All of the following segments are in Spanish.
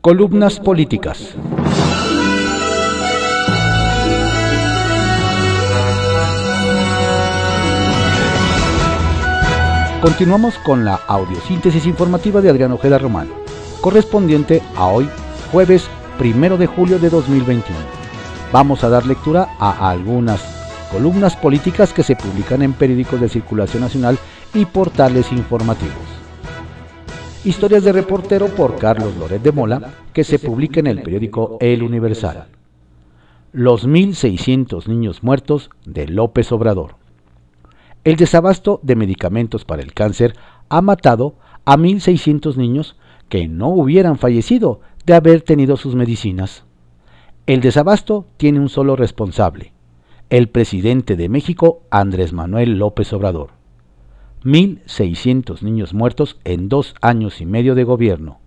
Columnas políticas. Continuamos con la audiosíntesis informativa de Adrián Ojeda Román, correspondiente a hoy, jueves primero de julio de 2021. Vamos a dar lectura a algunas columnas políticas que se publican en periódicos de circulación nacional y portales informativos. Historias de reportero por Carlos Loret de Mola, que se publica en el periódico El Universal. Los 1.600 niños muertos de López Obrador. El desabasto de medicamentos para el cáncer ha matado a 1.600 niños que no hubieran fallecido de haber tenido sus medicinas. El desabasto tiene un solo responsable, el presidente de México, Andrés Manuel López Obrador. 1.600 niños muertos en dos años y medio de gobierno.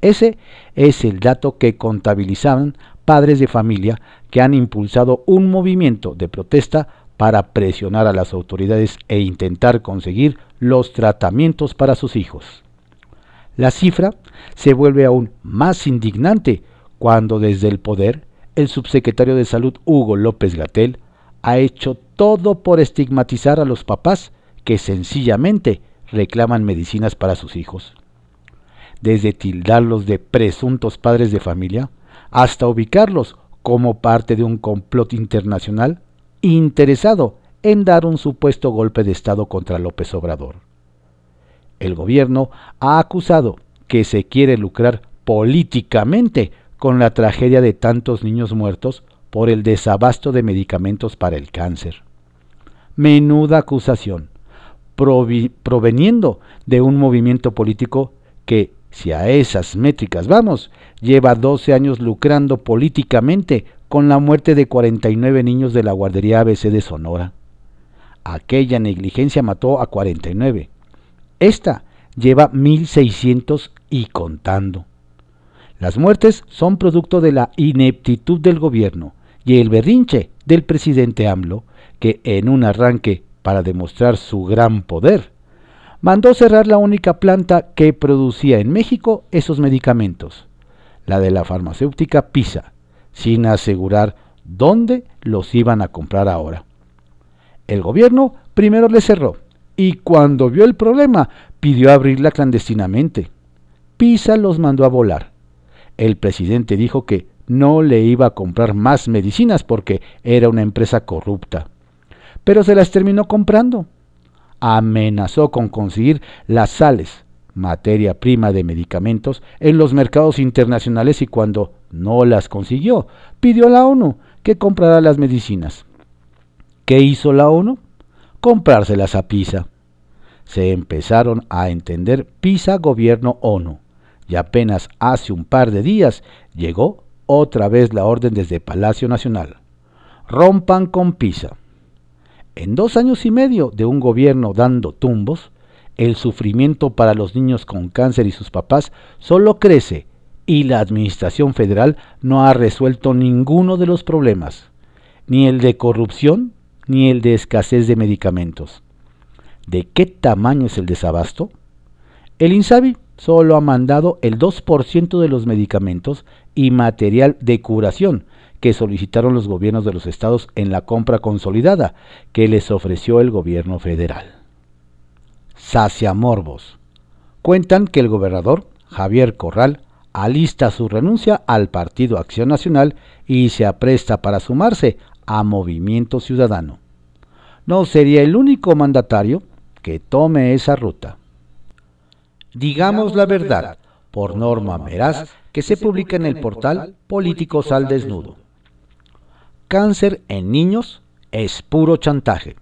Ese es el dato que contabilizaban padres de familia que han impulsado un movimiento de protesta para presionar a las autoridades e intentar conseguir los tratamientos para sus hijos. La cifra se vuelve aún más indignante cuando desde el poder el subsecretario de Salud Hugo López Gatel ha hecho todo por estigmatizar a los papás que sencillamente reclaman medicinas para sus hijos. Desde tildarlos de presuntos padres de familia hasta ubicarlos como parte de un complot internacional interesado en dar un supuesto golpe de Estado contra López Obrador. El gobierno ha acusado que se quiere lucrar políticamente con la tragedia de tantos niños muertos por el desabasto de medicamentos para el cáncer. Menuda acusación, proveniendo de un movimiento político que, si a esas métricas vamos, lleva 12 años lucrando políticamente con la muerte de 49 niños de la guardería ABC de Sonora. Aquella negligencia mató a 49. Esta lleva 1.600 y contando. Las muertes son producto de la ineptitud del gobierno y el berrinche del presidente AMLO, que en un arranque para demostrar su gran poder, mandó cerrar la única planta que producía en México esos medicamentos, la de la farmacéutica PISA, sin asegurar dónde los iban a comprar ahora. El gobierno primero le cerró y cuando vio el problema pidió abrirla clandestinamente. Pisa los mandó a volar. El presidente dijo que no le iba a comprar más medicinas porque era una empresa corrupta. Pero se las terminó comprando. Amenazó con conseguir las sales, materia prima de medicamentos, en los mercados internacionales y cuando no las consiguió. Pidió a la ONU que comprara las medicinas. ¿Qué hizo la ONU? Comprárselas a PISA. Se empezaron a entender PISA Gobierno ONU y apenas hace un par de días llegó otra vez la orden desde Palacio Nacional. Rompan con PISA. En dos años y medio de un gobierno dando tumbos, el sufrimiento para los niños con cáncer y sus papás solo crece y la Administración Federal no ha resuelto ninguno de los problemas, ni el de corrupción ni el de escasez de medicamentos. ¿De qué tamaño es el desabasto? El INSABI solo ha mandado el 2% de los medicamentos y material de curación que solicitaron los gobiernos de los estados en la compra consolidada que les ofreció el gobierno federal. Sacia Morbos. Cuentan que el gobernador, Javier Corral, alista su renuncia al Partido Acción Nacional y se apresta para sumarse a Movimiento Ciudadano. No sería el único mandatario que tome esa ruta. Digamos la verdad, por Norma Meraz, que se publica en el portal Políticos al Desnudo. Cáncer en niños es puro chantaje.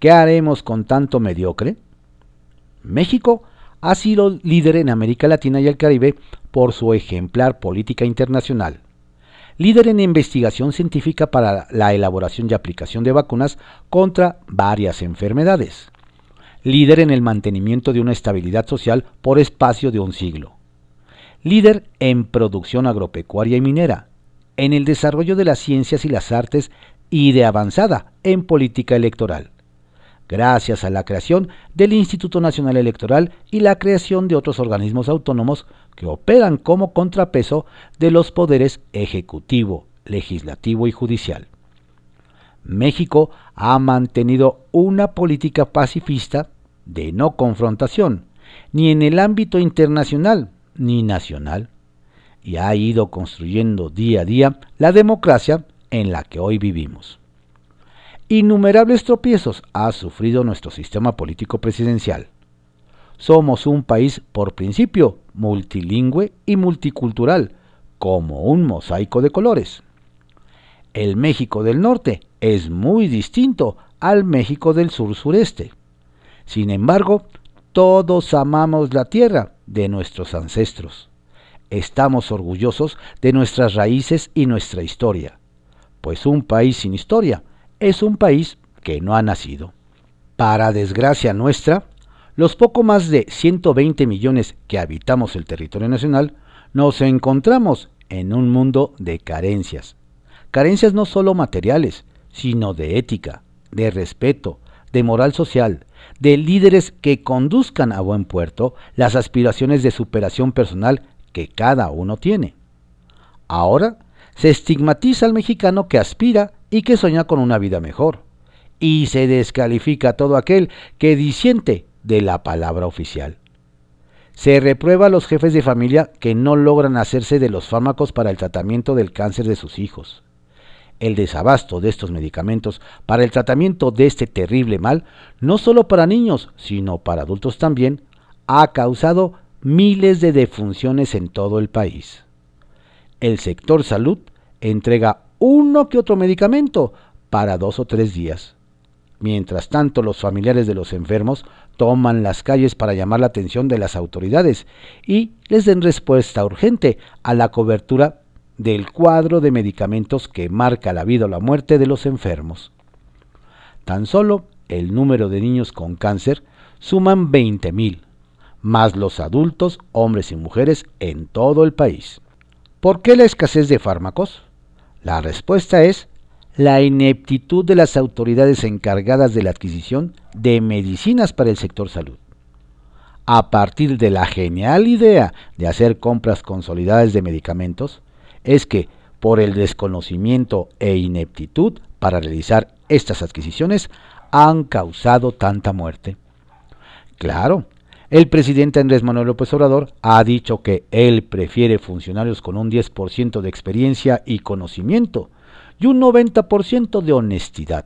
¿Qué haremos con tanto mediocre? México ha sido líder en América Latina y el Caribe por su ejemplar política internacional. Líder en investigación científica para la elaboración y aplicación de vacunas contra varias enfermedades. Líder en el mantenimiento de una estabilidad social por espacio de un siglo. Líder en producción agropecuaria y minera. En el desarrollo de las ciencias y las artes y de avanzada en política electoral gracias a la creación del Instituto Nacional Electoral y la creación de otros organismos autónomos que operan como contrapeso de los poderes ejecutivo, legislativo y judicial. México ha mantenido una política pacifista de no confrontación, ni en el ámbito internacional ni nacional, y ha ido construyendo día a día la democracia en la que hoy vivimos. Innumerables tropiezos ha sufrido nuestro sistema político presidencial. Somos un país por principio multilingüe y multicultural, como un mosaico de colores. El México del Norte es muy distinto al México del sur-sureste. Sin embargo, todos amamos la tierra de nuestros ancestros. Estamos orgullosos de nuestras raíces y nuestra historia, pues un país sin historia es un país que no ha nacido. Para desgracia nuestra, los poco más de 120 millones que habitamos el territorio nacional nos encontramos en un mundo de carencias. Carencias no solo materiales, sino de ética, de respeto, de moral social, de líderes que conduzcan a buen puerto las aspiraciones de superación personal que cada uno tiene. Ahora se estigmatiza al mexicano que aspira y que sueña con una vida mejor, y se descalifica a todo aquel que disiente de la palabra oficial. Se reprueba a los jefes de familia que no logran hacerse de los fármacos para el tratamiento del cáncer de sus hijos el desabasto de estos medicamentos para el tratamiento de este terrible mal, no solo para niños, sino para adultos también, ha causado miles de defunciones en todo el país. El sector salud entrega uno que otro medicamento para dos o tres días. Mientras tanto, los familiares de los enfermos toman las calles para llamar la atención de las autoridades y les den respuesta urgente a la cobertura del cuadro de medicamentos que marca la vida o la muerte de los enfermos. Tan solo el número de niños con cáncer suman 20.000, más los adultos, hombres y mujeres en todo el país. ¿Por qué la escasez de fármacos? La respuesta es la ineptitud de las autoridades encargadas de la adquisición de medicinas para el sector salud. A partir de la genial idea de hacer compras consolidadas de medicamentos, es que, por el desconocimiento e ineptitud para realizar estas adquisiciones, han causado tanta muerte. Claro, el presidente Andrés Manuel López Obrador ha dicho que él prefiere funcionarios con un 10% de experiencia y conocimiento y un 90% de honestidad,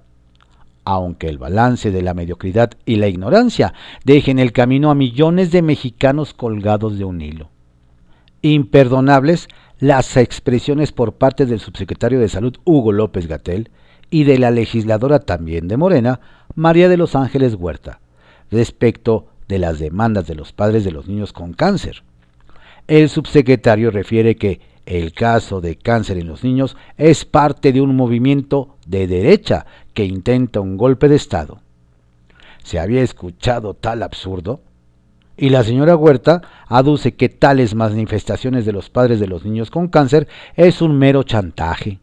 aunque el balance de la mediocridad y la ignorancia dejen el camino a millones de mexicanos colgados de un hilo. Imperdonables las expresiones por parte del subsecretario de Salud Hugo López Gatel y de la legisladora también de Morena, María de los Ángeles Huerta, respecto de las demandas de los padres de los niños con cáncer. El subsecretario refiere que el caso de cáncer en los niños es parte de un movimiento de derecha que intenta un golpe de Estado. ¿Se había escuchado tal absurdo? Y la señora Huerta aduce que tales manifestaciones de los padres de los niños con cáncer es un mero chantaje.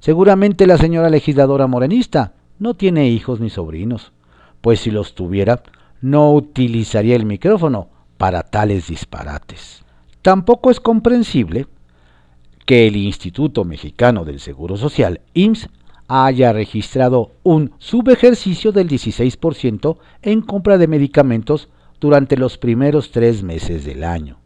Seguramente la señora legisladora morenista no tiene hijos ni sobrinos, pues si los tuviera, no utilizaría el micrófono para tales disparates. Tampoco es comprensible que el Instituto Mexicano del Seguro Social, IMSS, haya registrado un subejercicio del 16% en compra de medicamentos durante los primeros tres meses del año.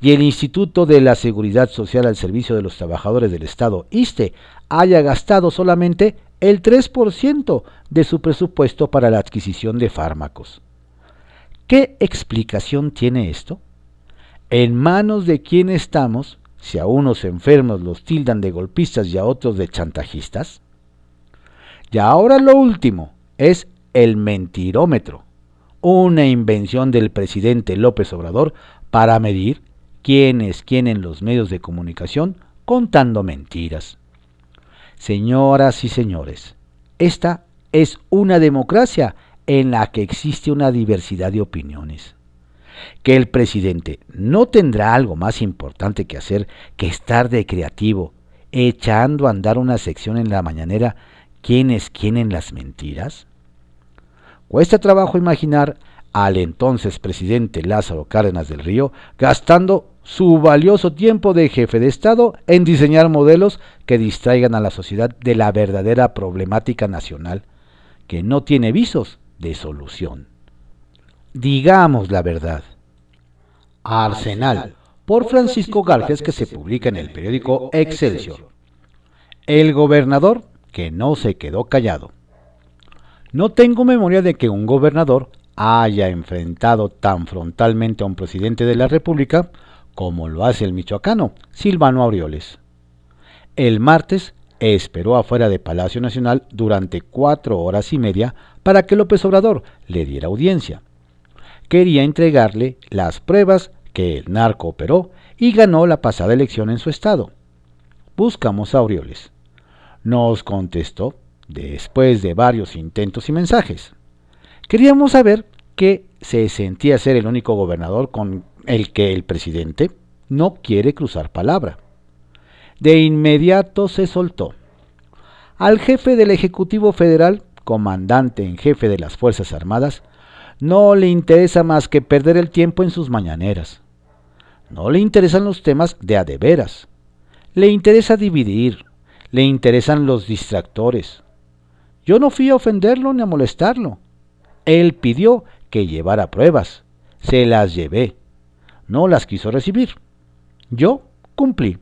Y el Instituto de la Seguridad Social al Servicio de los Trabajadores del Estado, ISTE, haya gastado solamente el 3% de su presupuesto para la adquisición de fármacos. ¿Qué explicación tiene esto? ¿En manos de quién estamos si a unos enfermos los tildan de golpistas y a otros de chantajistas? Y ahora lo último es el mentirómetro una invención del presidente López Obrador para medir quién es quién en los medios de comunicación contando mentiras. Señoras y señores, esta es una democracia en la que existe una diversidad de opiniones. Que el presidente no tendrá algo más importante que hacer que estar de creativo, echando a andar una sección en la mañanera ¿Quién es quién en las mentiras? Cuesta trabajo imaginar al entonces presidente Lázaro Cárdenas del Río gastando su valioso tiempo de jefe de Estado en diseñar modelos que distraigan a la sociedad de la verdadera problemática nacional, que no tiene visos de solución. Digamos la verdad. Arsenal, por Francisco Garfias, que se publica en el periódico Excelsior. El gobernador que no se quedó callado. No tengo memoria de que un gobernador haya enfrentado tan frontalmente a un presidente de la República como lo hace el michoacano, Silvano Aureoles. El martes esperó afuera de Palacio Nacional durante cuatro horas y media para que López Obrador le diera audiencia. Quería entregarle las pruebas que el narco operó y ganó la pasada elección en su estado. Buscamos a Aureoles. Nos contestó después de varios intentos y mensajes. Queríamos saber que se sentía ser el único gobernador con el que el presidente no quiere cruzar palabra. De inmediato se soltó. Al jefe del Ejecutivo Federal, comandante en jefe de las Fuerzas Armadas, no le interesa más que perder el tiempo en sus mañaneras. No le interesan los temas de a de veras. Le interesa dividir. Le interesan los distractores. Yo no fui a ofenderlo ni a molestarlo. Él pidió que llevara pruebas. Se las llevé. No las quiso recibir. Yo cumplí.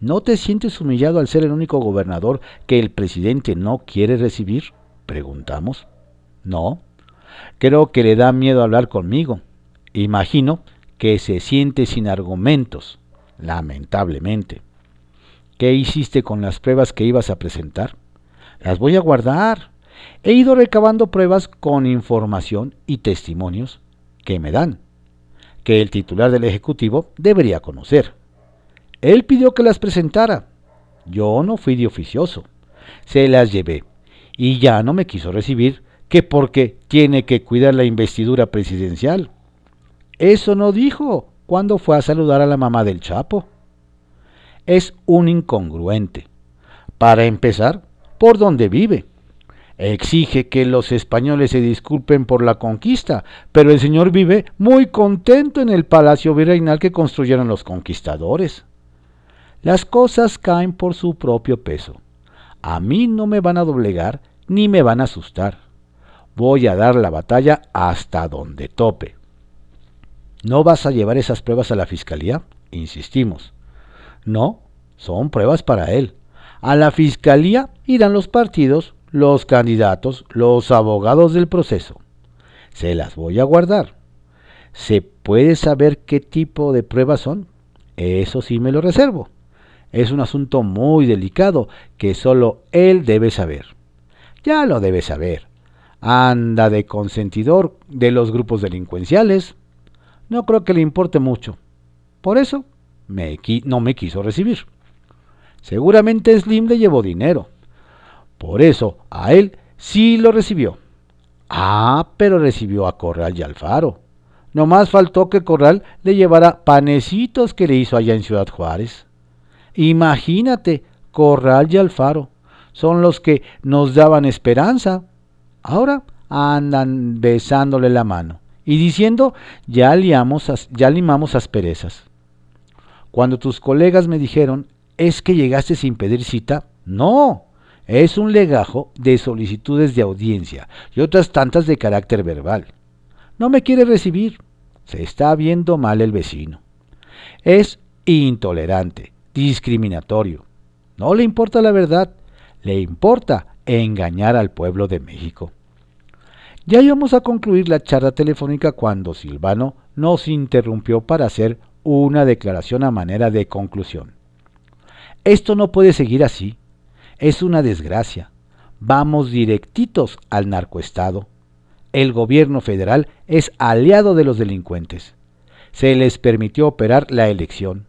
¿No te sientes humillado al ser el único gobernador que el presidente no quiere recibir? Preguntamos. No. Creo que le da miedo hablar conmigo. Imagino que se siente sin argumentos, lamentablemente. ¿Qué hiciste con las pruebas que ibas a presentar? Las voy a guardar. He ido recabando pruebas con información y testimonios que me dan, que el titular del Ejecutivo debería conocer. Él pidió que las presentara. Yo no fui de oficioso. Se las llevé y ya no me quiso recibir que porque tiene que cuidar la investidura presidencial. Eso no dijo cuando fue a saludar a la mamá del Chapo. Es un incongruente. Para empezar, por donde vive. Exige que los españoles se disculpen por la conquista, pero el señor vive muy contento en el palacio virreinal que construyeron los conquistadores. Las cosas caen por su propio peso. A mí no me van a doblegar ni me van a asustar. Voy a dar la batalla hasta donde tope. ¿No vas a llevar esas pruebas a la fiscalía? Insistimos. No, son pruebas para él. A la fiscalía irán los partidos, los candidatos, los abogados del proceso. Se las voy a guardar. ¿Se puede saber qué tipo de pruebas son? Eso sí me lo reservo. Es un asunto muy delicado que solo él debe saber. Ya lo debe saber. Anda de consentidor de los grupos delincuenciales. No creo que le importe mucho. Por eso me, no me quiso recibir. Seguramente Slim le llevó dinero. Por eso a él sí lo recibió. Ah, pero recibió a Corral y Alfaro. No más faltó que Corral le llevara panecitos que le hizo allá en Ciudad Juárez. Imagínate, Corral y Alfaro son los que nos daban esperanza. Ahora andan besándole la mano y diciendo ya, liamos, ya limamos asperezas. Cuando tus colegas me dijeron ¿Es que llegaste sin pedir cita? No, es un legajo de solicitudes de audiencia y otras tantas de carácter verbal. No me quiere recibir. Se está viendo mal el vecino. Es intolerante, discriminatorio. No le importa la verdad, le importa engañar al pueblo de México. Ya íbamos a concluir la charla telefónica cuando Silvano nos interrumpió para hacer una declaración a manera de conclusión. Esto no puede seguir así. Es una desgracia. Vamos directitos al narcoestado. El gobierno federal es aliado de los delincuentes. Se les permitió operar la elección.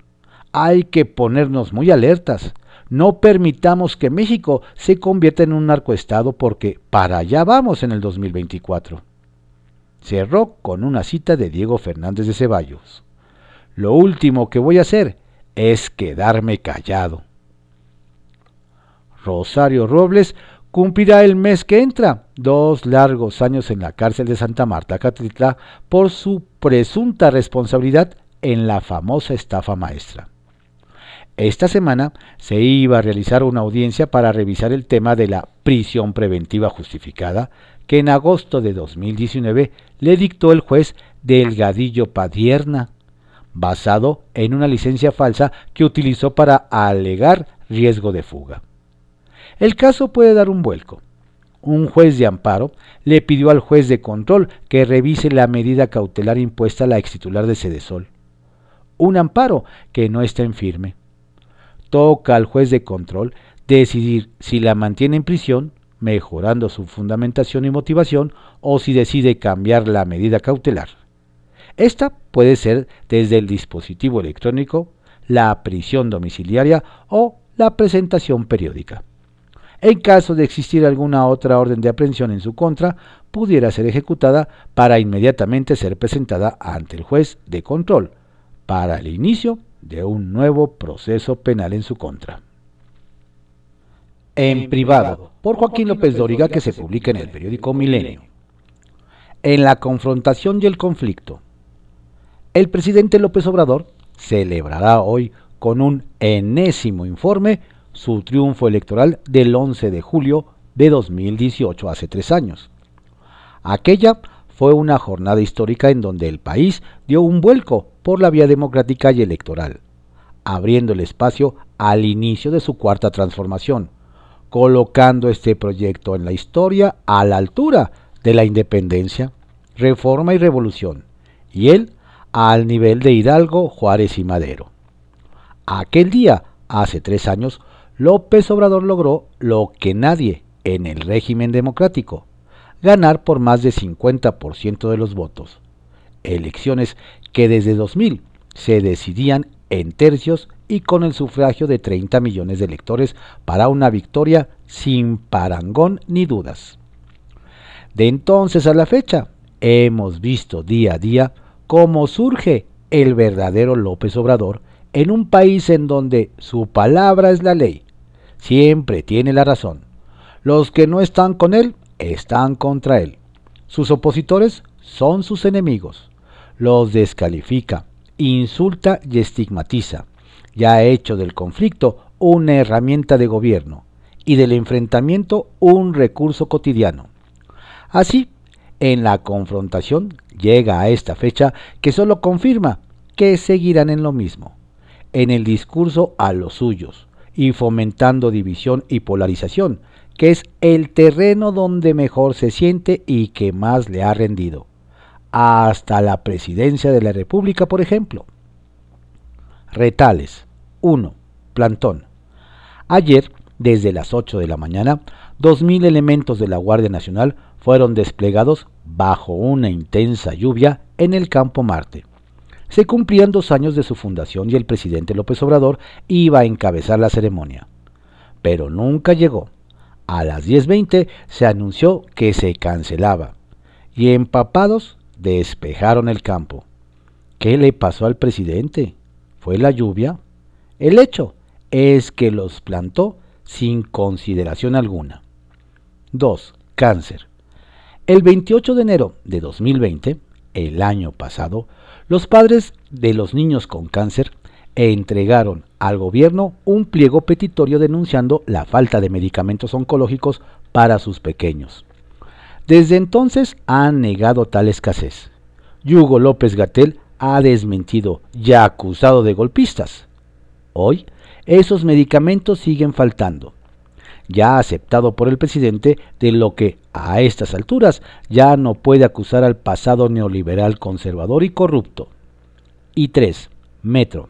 Hay que ponernos muy alertas. No permitamos que México se convierta en un narcoestado porque para allá vamos en el 2024. Cerró con una cita de Diego Fernández de Ceballos. Lo último que voy a hacer es quedarme callado. Rosario Robles cumplirá el mes que entra dos largos años en la cárcel de Santa Marta, Catitla, por su presunta responsabilidad en la famosa estafa maestra. Esta semana se iba a realizar una audiencia para revisar el tema de la prisión preventiva justificada que en agosto de 2019 le dictó el juez Delgadillo Padierna, basado en una licencia falsa que utilizó para alegar riesgo de fuga. El caso puede dar un vuelco. Un juez de amparo le pidió al juez de control que revise la medida cautelar impuesta a la extitular de Cedesol. Un amparo que no está en firme. Toca al juez de control decidir si la mantiene en prisión, mejorando su fundamentación y motivación, o si decide cambiar la medida cautelar. Esta puede ser desde el dispositivo electrónico, la prisión domiciliaria o la presentación periódica. En caso de existir alguna otra orden de aprehensión en su contra, pudiera ser ejecutada para inmediatamente ser presentada ante el juez de control para el inicio de un nuevo proceso penal en su contra. En privado, por Joaquín López Dóriga, que se publica en el periódico Milenio. En la confrontación y el conflicto. El presidente López Obrador celebrará hoy con un enésimo informe su triunfo electoral del 11 de julio de 2018, hace tres años. Aquella fue una jornada histórica en donde el país dio un vuelco por la vía democrática y electoral, abriendo el espacio al inicio de su cuarta transformación, colocando este proyecto en la historia a la altura de la independencia, reforma y revolución, y él al nivel de Hidalgo, Juárez y Madero. Aquel día, hace tres años, López Obrador logró lo que nadie en el régimen democrático, ganar por más de 50% de los votos. Elecciones que desde 2000 se decidían en tercios y con el sufragio de 30 millones de electores para una victoria sin parangón ni dudas. De entonces a la fecha, hemos visto día a día cómo surge el verdadero López Obrador en un país en donde su palabra es la ley siempre tiene la razón. Los que no están con él están contra él. Sus opositores son sus enemigos. Los descalifica, insulta y estigmatiza. Ya ha hecho del conflicto una herramienta de gobierno y del enfrentamiento un recurso cotidiano. Así, en la confrontación llega a esta fecha que solo confirma que seguirán en lo mismo, en el discurso a los suyos, y fomentando división y polarización, que es el terreno donde mejor se siente y que más le ha rendido. Hasta la presidencia de la República, por ejemplo. Retales. 1. Plantón. Ayer, desde las 8 de la mañana, 2.000 elementos de la Guardia Nacional fueron desplegados bajo una intensa lluvia en el campo Marte se cumplían dos años de su fundación y el presidente López Obrador iba a encabezar la ceremonia. Pero nunca llegó. A las 10.20 se anunció que se cancelaba y empapados despejaron el campo. ¿Qué le pasó al presidente? ¿Fue la lluvia? El hecho es que los plantó sin consideración alguna. 2. Cáncer. El 28 de enero de 2020, el año pasado, los padres de los niños con cáncer entregaron al gobierno un pliego petitorio denunciando la falta de medicamentos oncológicos para sus pequeños. Desde entonces han negado tal escasez. Hugo López Gatel ha desmentido y acusado de golpistas. Hoy, esos medicamentos siguen faltando ya aceptado por el presidente, de lo que a estas alturas ya no puede acusar al pasado neoliberal conservador y corrupto. Y 3. Metro.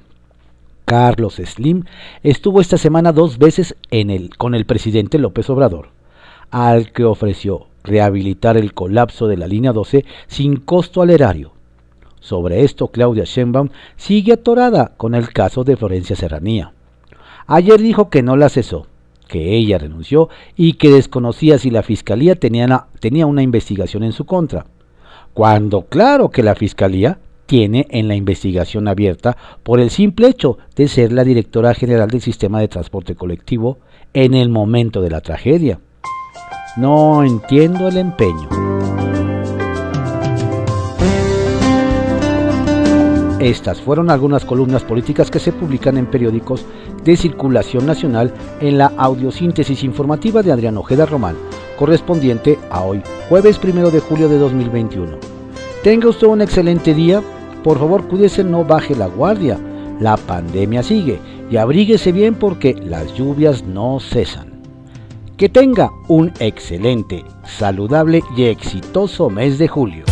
Carlos Slim estuvo esta semana dos veces en el, con el presidente López Obrador, al que ofreció rehabilitar el colapso de la línea 12 sin costo al erario. Sobre esto, Claudia Sheinbaum sigue atorada con el caso de Florencia Serranía. Ayer dijo que no la cesó, que ella renunció y que desconocía si la fiscalía tenía, tenía una investigación en su contra. Cuando claro que la fiscalía tiene en la investigación abierta por el simple hecho de ser la directora general del sistema de transporte colectivo en el momento de la tragedia. No entiendo el empeño. Estas fueron algunas columnas políticas que se publican en periódicos de circulación nacional en la audiosíntesis informativa de Adrián Ojeda Román, correspondiente a hoy, jueves 1 de julio de 2021. Tenga usted un excelente día, por favor cuídese, no baje la guardia, la pandemia sigue y abríguese bien porque las lluvias no cesan. Que tenga un excelente, saludable y exitoso mes de julio.